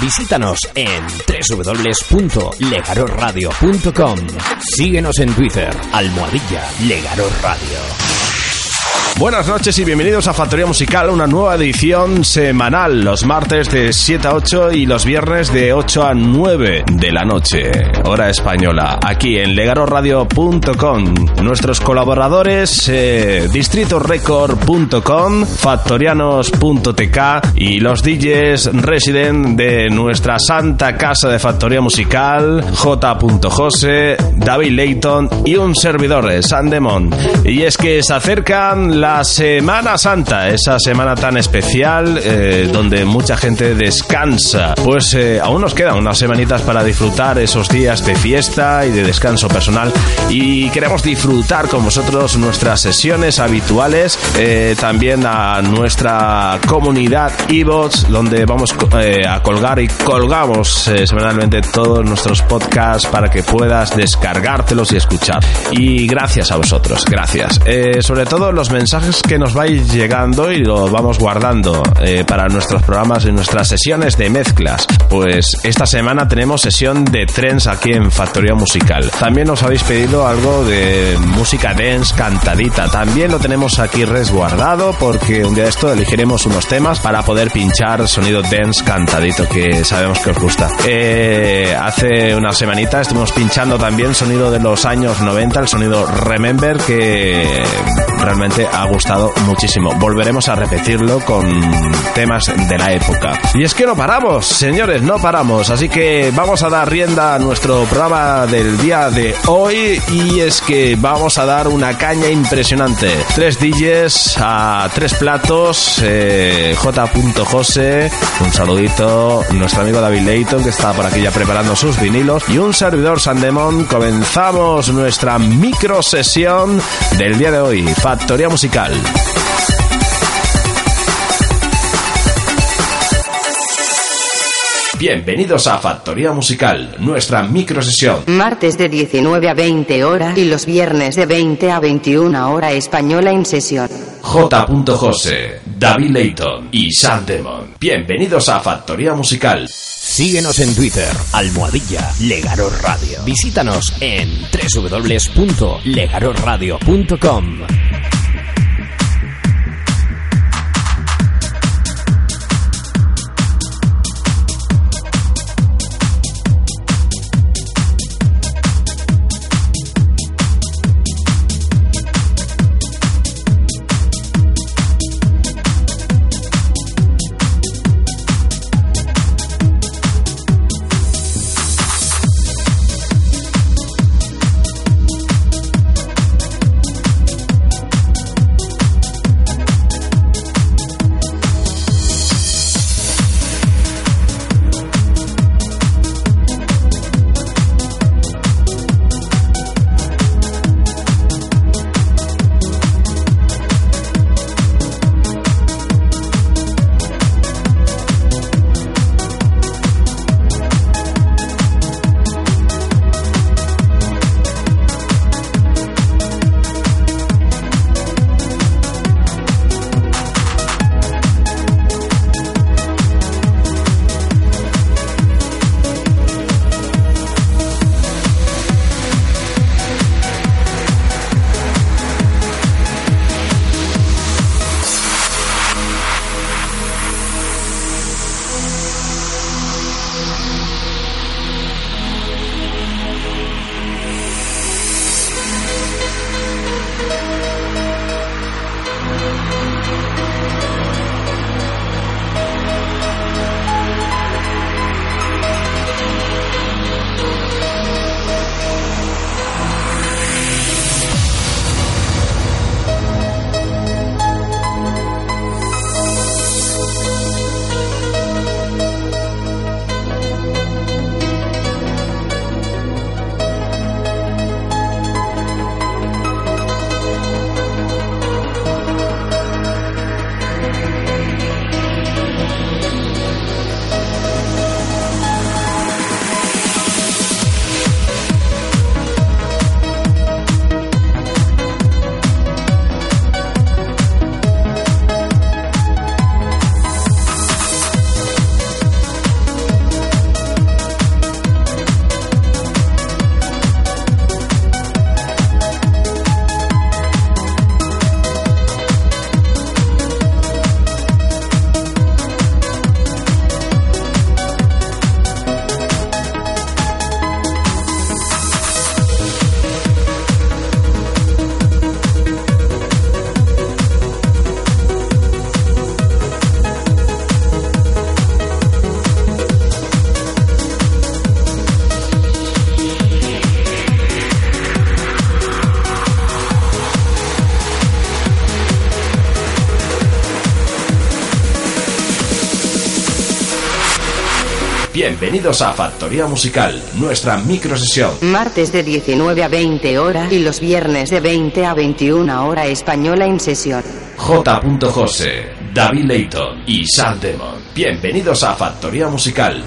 Visítanos en www.legarosradio.com. Síguenos en Twitter, almohadilla Legaros Radio. Buenas noches y bienvenidos a Factoría Musical, una nueva edición semanal, los martes de 7 a 8 y los viernes de 8 a 9 de la noche, hora española, aquí en legaroradio.com. Nuestros colaboradores, eh, distritorecord.com, factorianos.tk y los DJs resident de nuestra santa casa de Factoría Musical, J. Jose, David Layton y un servidor, Sandemon. Y es que se acercan la Semana Santa, esa semana tan especial eh, donde mucha gente descansa. Pues eh, aún nos quedan unas semanitas para disfrutar esos días de fiesta y de descanso personal y queremos disfrutar con vosotros nuestras sesiones habituales, eh, también a nuestra comunidad eBots donde vamos a colgar y colgamos semanalmente todos nuestros podcasts para que puedas descargártelos y escuchar. Y gracias a vosotros, gracias. sobre todo los mensajes que nos vais llegando y lo vamos guardando eh, para nuestros programas y nuestras sesiones de mezclas. Pues esta semana tenemos sesión de trends aquí en Factoría Musical. También nos habéis pedido algo de música dance cantadita. También lo tenemos aquí resguardado porque un día de esto elegiremos unos temas para poder pinchar sonido dance cantadito que sabemos que os gusta. Eh, hace una semanita estuvimos pinchando también sonido de los años 90, el sonido Remember que realmente ha gustado muchísimo. Volveremos a repetirlo con temas de la época. Y es que no paramos, señores, no paramos. Así que vamos a dar rienda a nuestro programa del día de hoy. Y es que vamos a dar una caña impresionante. Tres DJs a tres platos. Eh, J. Jose, un saludito. Nuestro amigo David Leighton, que está por aquí ya preparando sus vinilos. Y un servidor Sandemon. Comenzamos nuestra micro sesión del día de hoy. Factoría Musical Bienvenidos a Factoría Musical, nuestra microsesión. Martes de 19 a 20 horas y los viernes de 20 a 21 hora española en sesión. J. Jose, David Layton y Sam Demon. Bienvenidos a Factoría Musical. Síguenos en Twitter, almohadilla Legaro Radio. Visítanos en www.legarosradio.com. Bienvenidos a Factoría Musical, nuestra microsesión. Martes de 19 a 20 horas y los viernes de 20 a 21 hora española en sesión. J. José, David Layton y Sam Demon. Bienvenidos a Factoría Musical.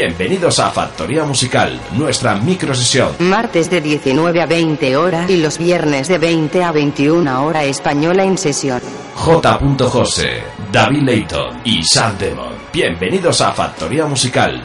Bienvenidos a Factoría Musical, nuestra microsesión. Martes de 19 a 20 horas y los viernes de 20 a 21 hora española en sesión. J. José, David Leighton y Sam Demon. Bienvenidos a Factoría Musical.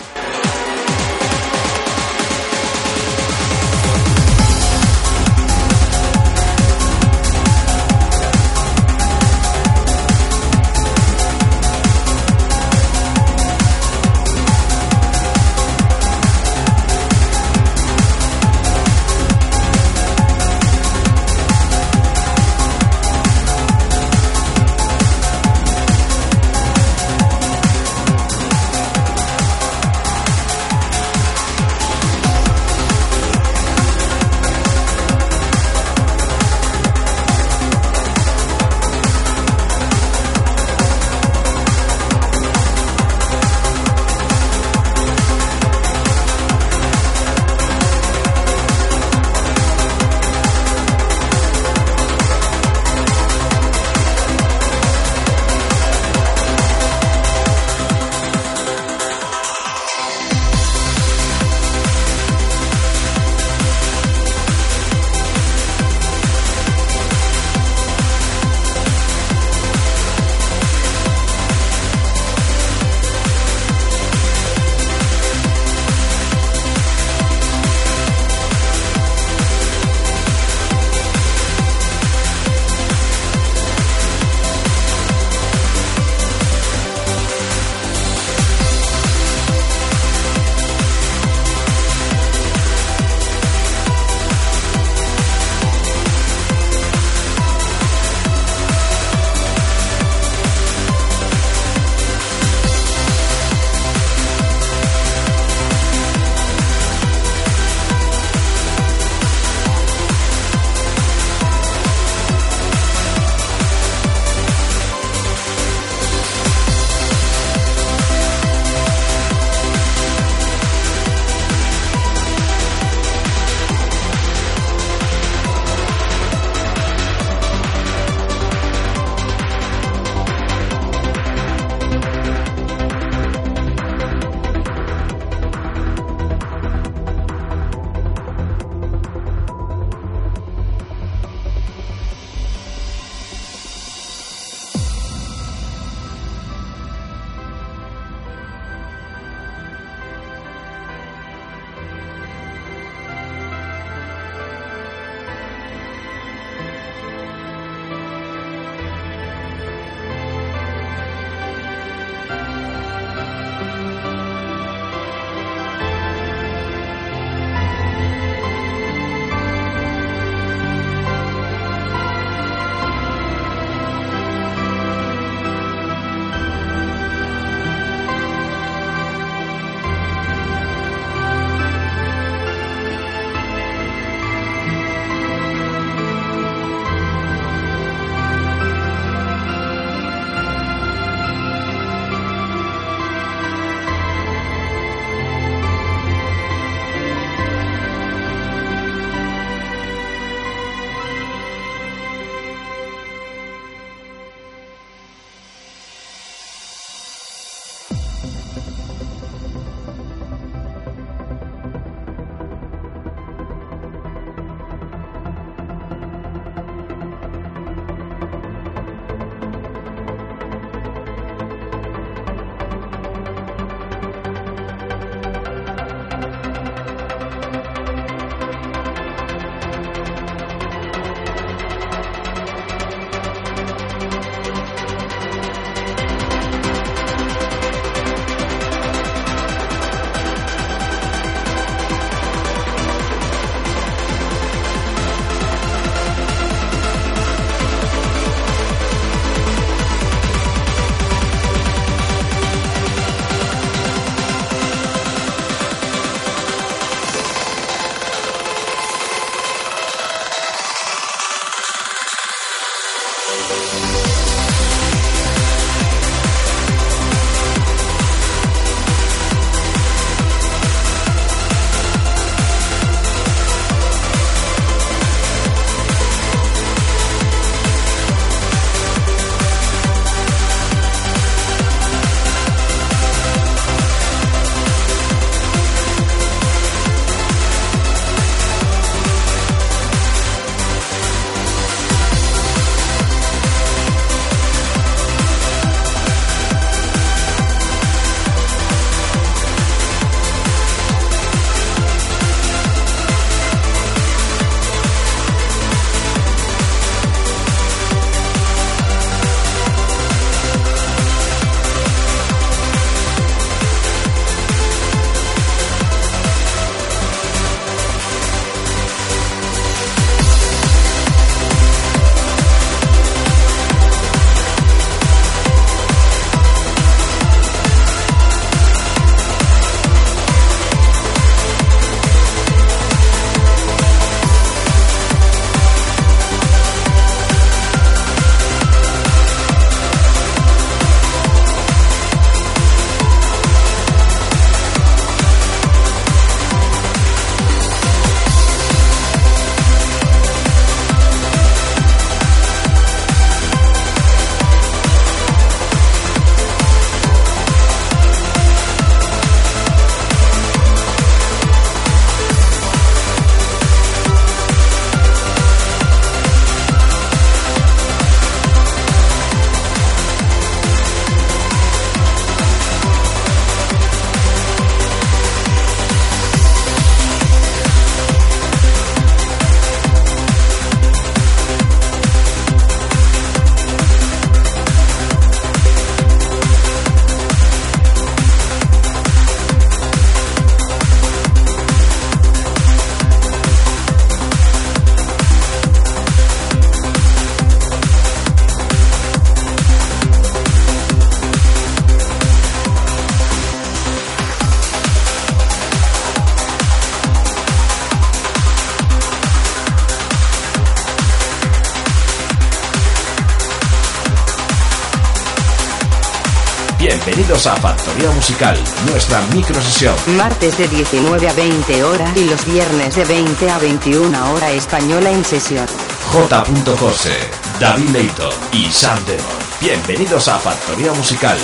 Bienvenidos a Factoría Musical, nuestra microsesión. Martes de 19 a 20 horas y los viernes de 20 a 21 hora española en sesión. J. José, David Leito y Sam Demon. Bienvenidos a Factoría Musical.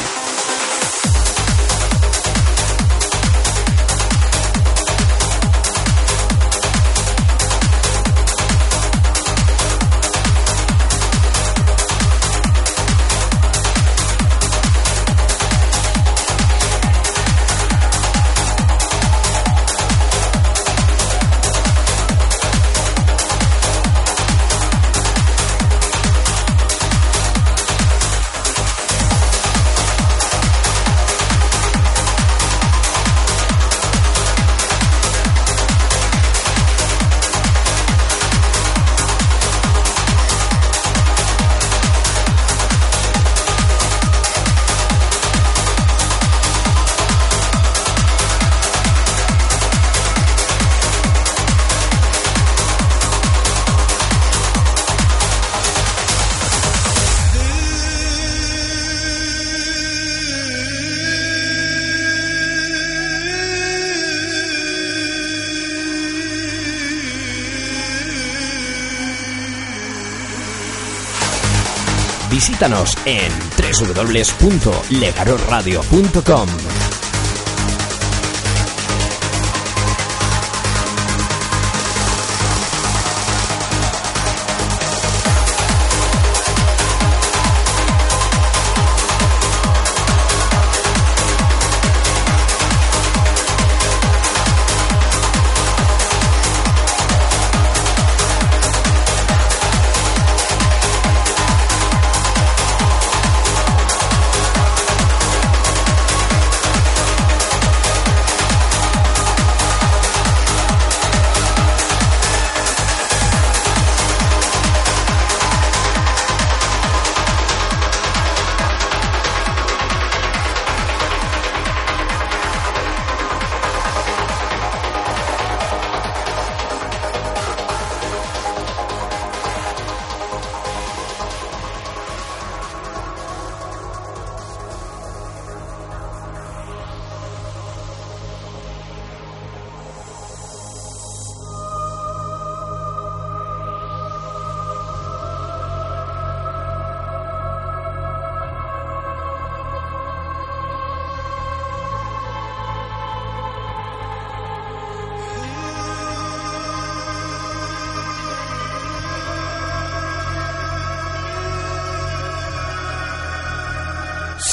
Visítanos en www.legarosradio.com.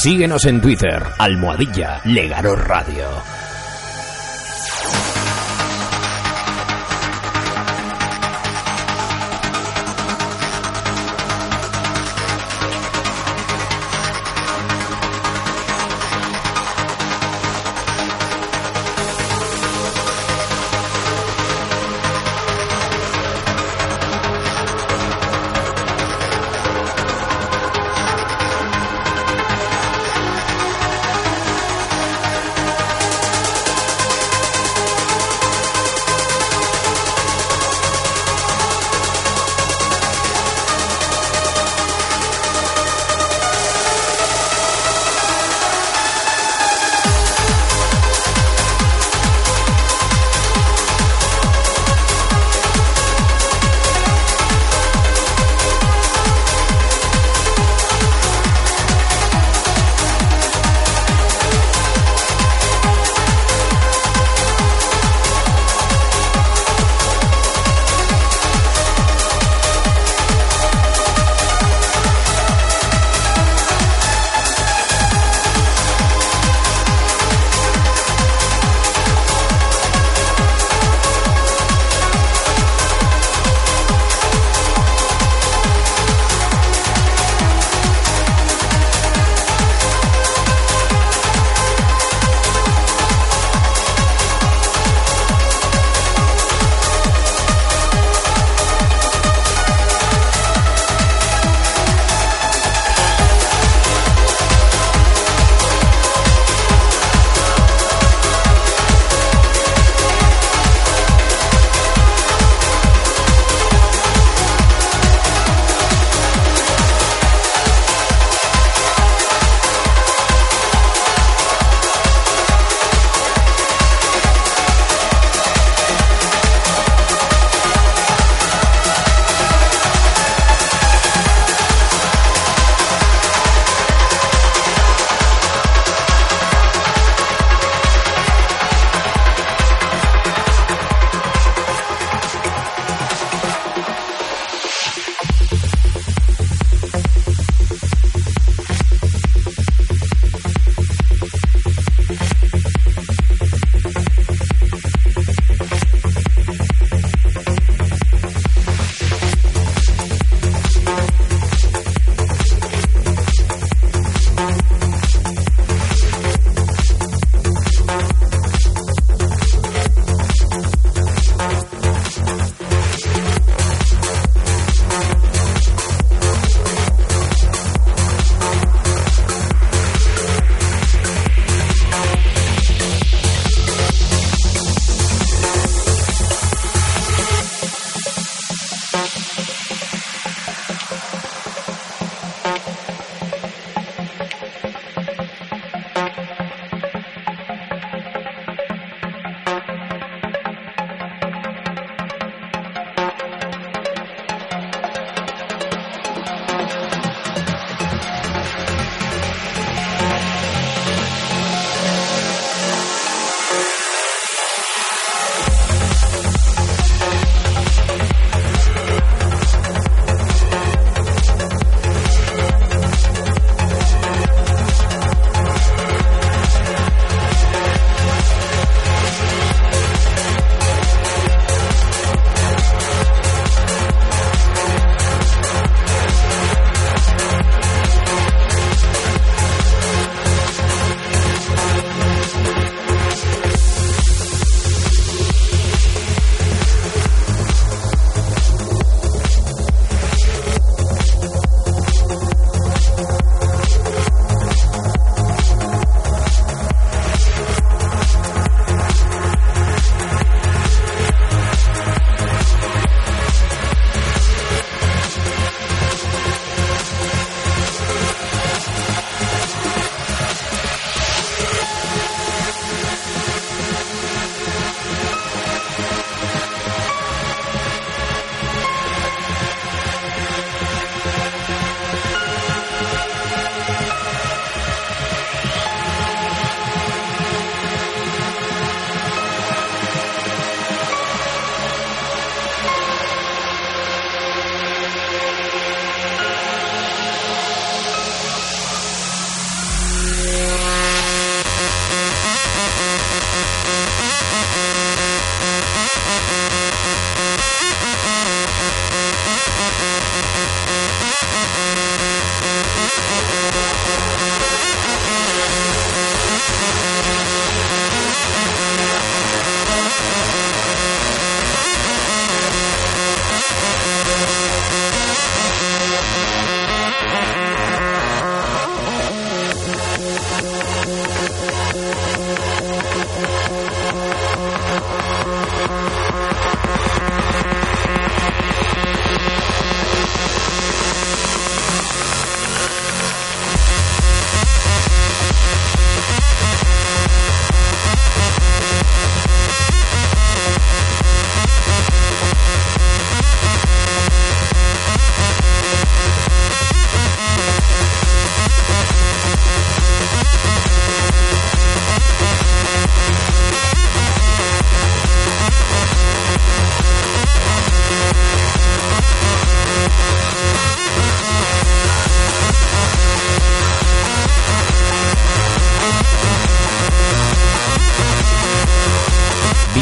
Síguenos en Twitter, almohadilla Legaro Radio.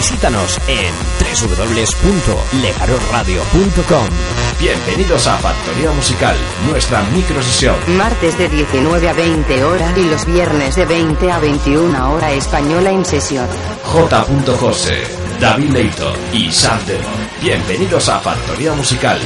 Visítanos en www.legarosradio.com. Bienvenidos a Factoría Musical, nuestra microsesión. Martes de 19 a 20 horas y los viernes de 20 a 21 hora española en sesión. J. José, David Leito y Sam Demon. Bienvenidos a Factoría Musical.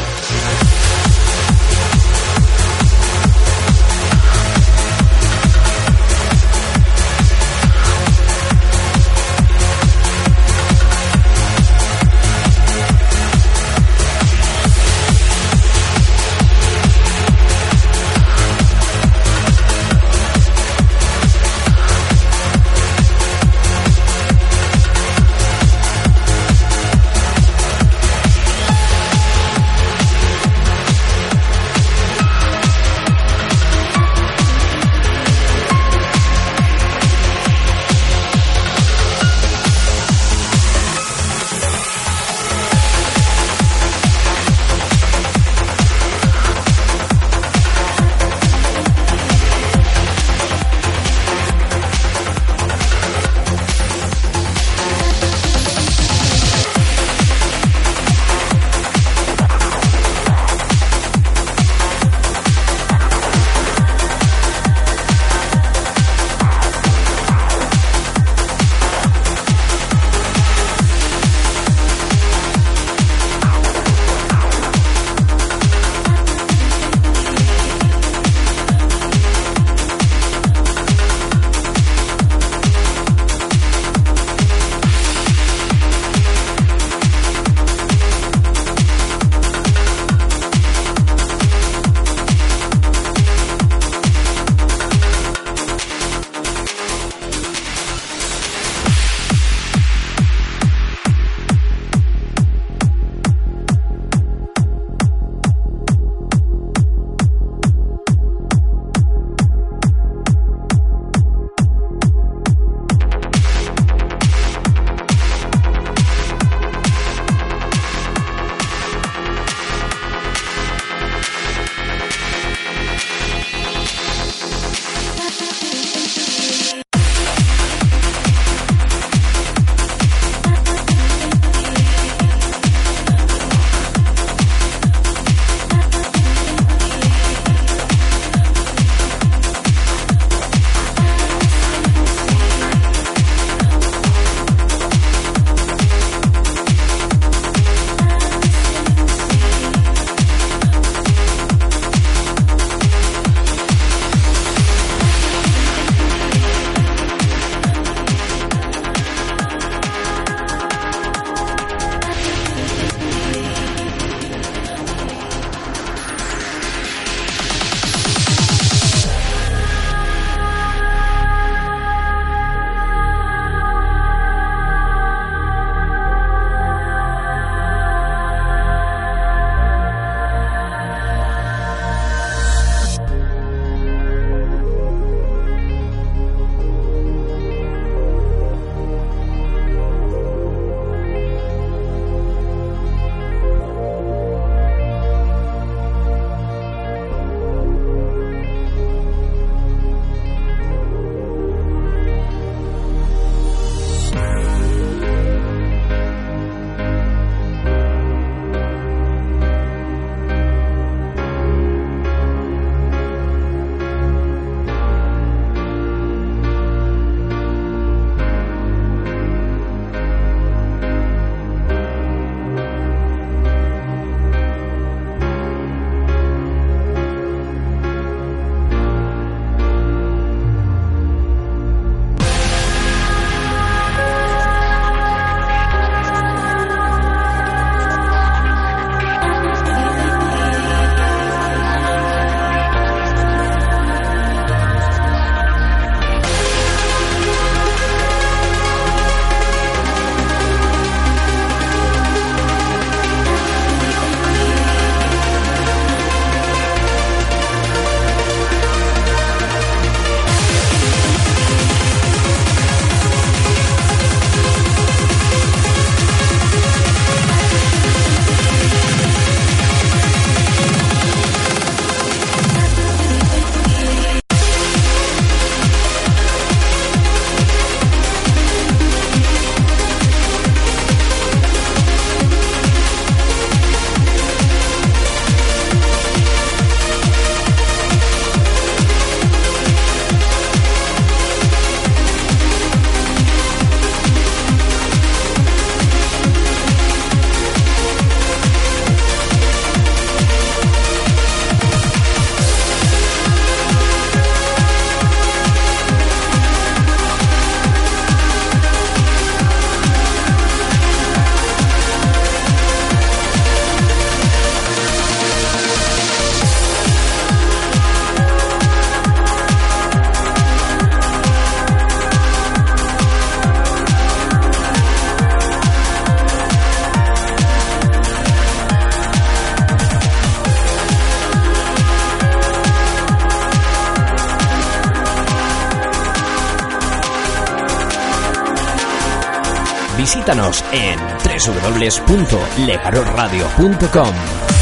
En www.legarosradio.com.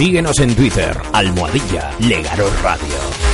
Síguenos en Twitter, almohadilla Legaro Radio.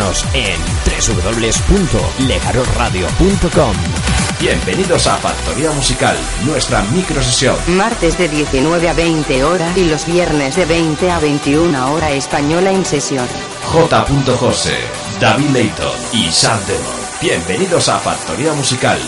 En www.legarosradio.com. Bienvenidos a Factoría Musical, nuestra microsesión. Martes de 19 a 20 horas y los viernes de 20 a 21 hora española en sesión. J. José, David Leighton y Sam. Bienvenidos a Factoría Musical.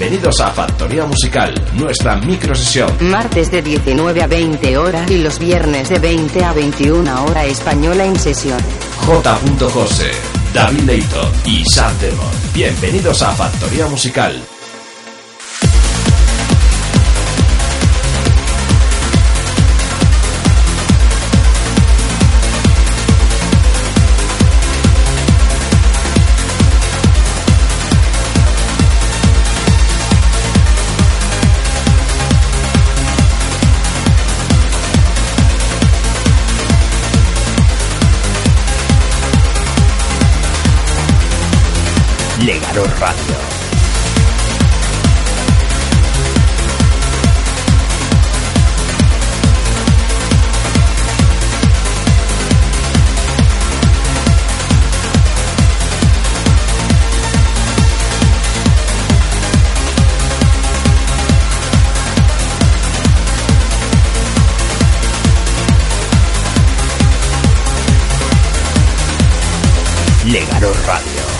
Bienvenidos a Factoría Musical, nuestra microsesión. Martes de 19 a 20 horas y los viernes de 20 a 21 hora española en sesión. J. José, David Leighton y Sam. Bienvenidos a Factoría Musical. Radio. Legaro Radio.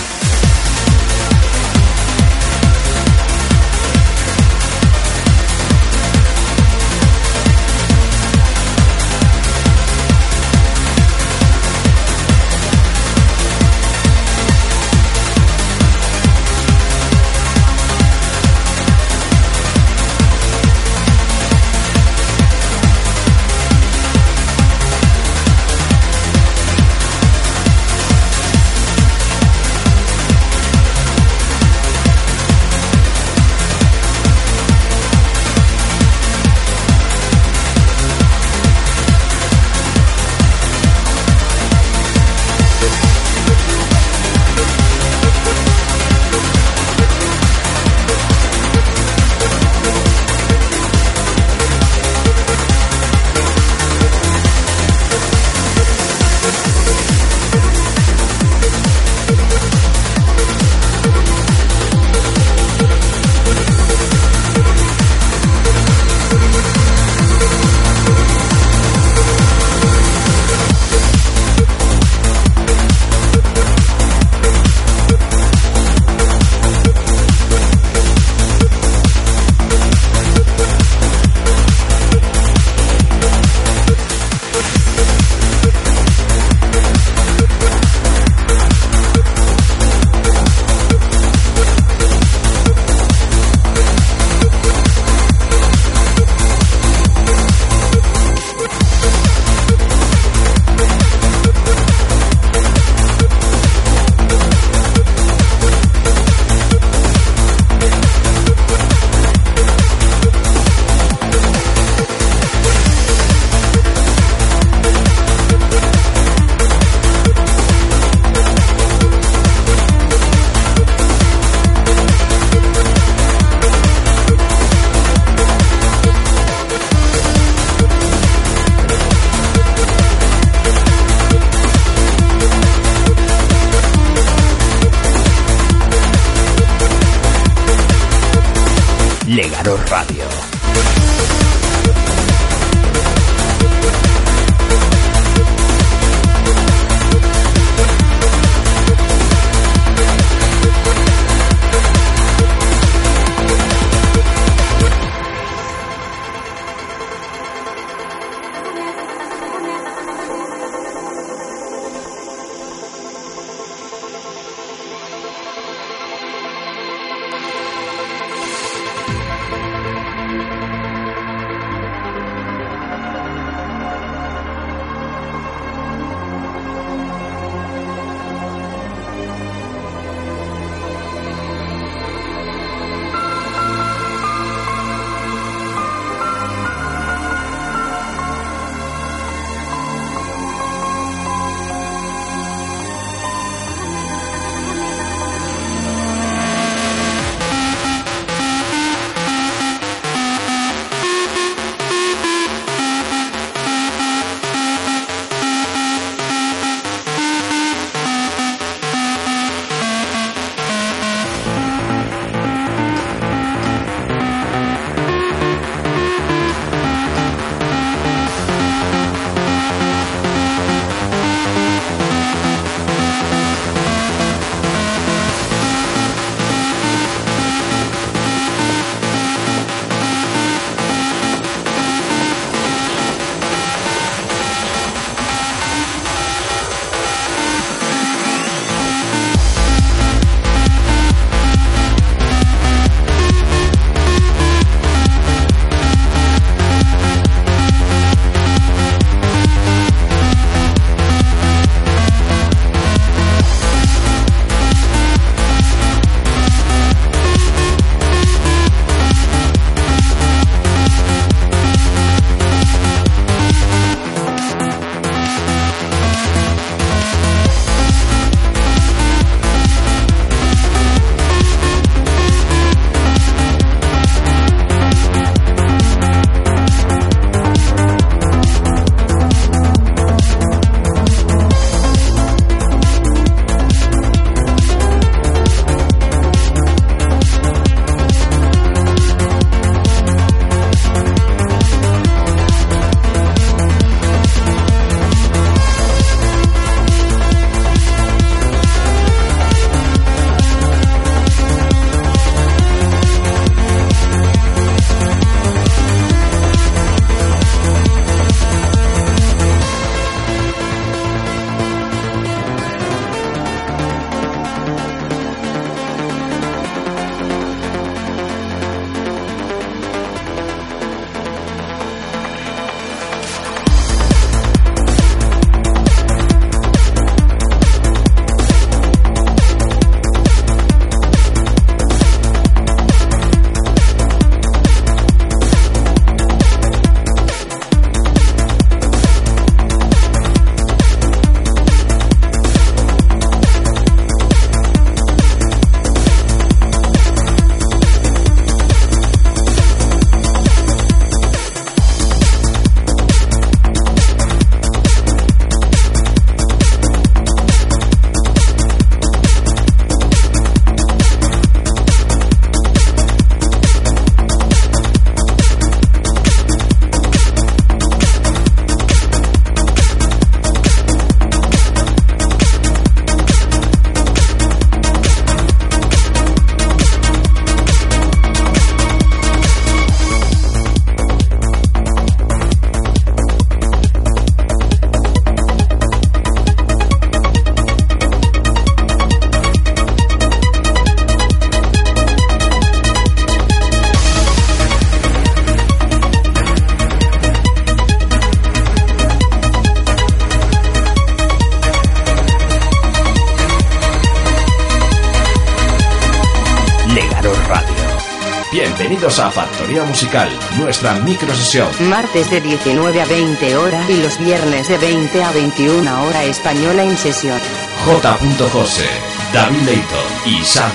Musical, nuestra microsesión. Martes de 19 a 20 horas y los viernes de 20 a 21 hora española en sesión. J. José, David Leighton y Sam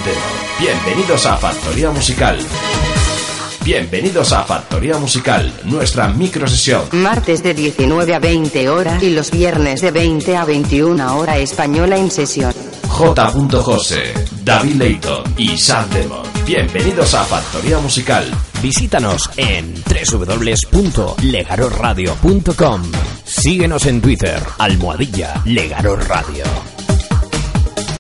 Bienvenidos a Factoría Musical. Bienvenidos a Factoría Musical, nuestra microsesión. Martes de 19 a 20 horas y los viernes de 20 a 21 hora española en sesión. J. José, David Leighton y Sam Bienvenidos a Factoría Musical. Visítanos en www.legarosradio.com. Síguenos en Twitter, almohadilla Legaro Radio.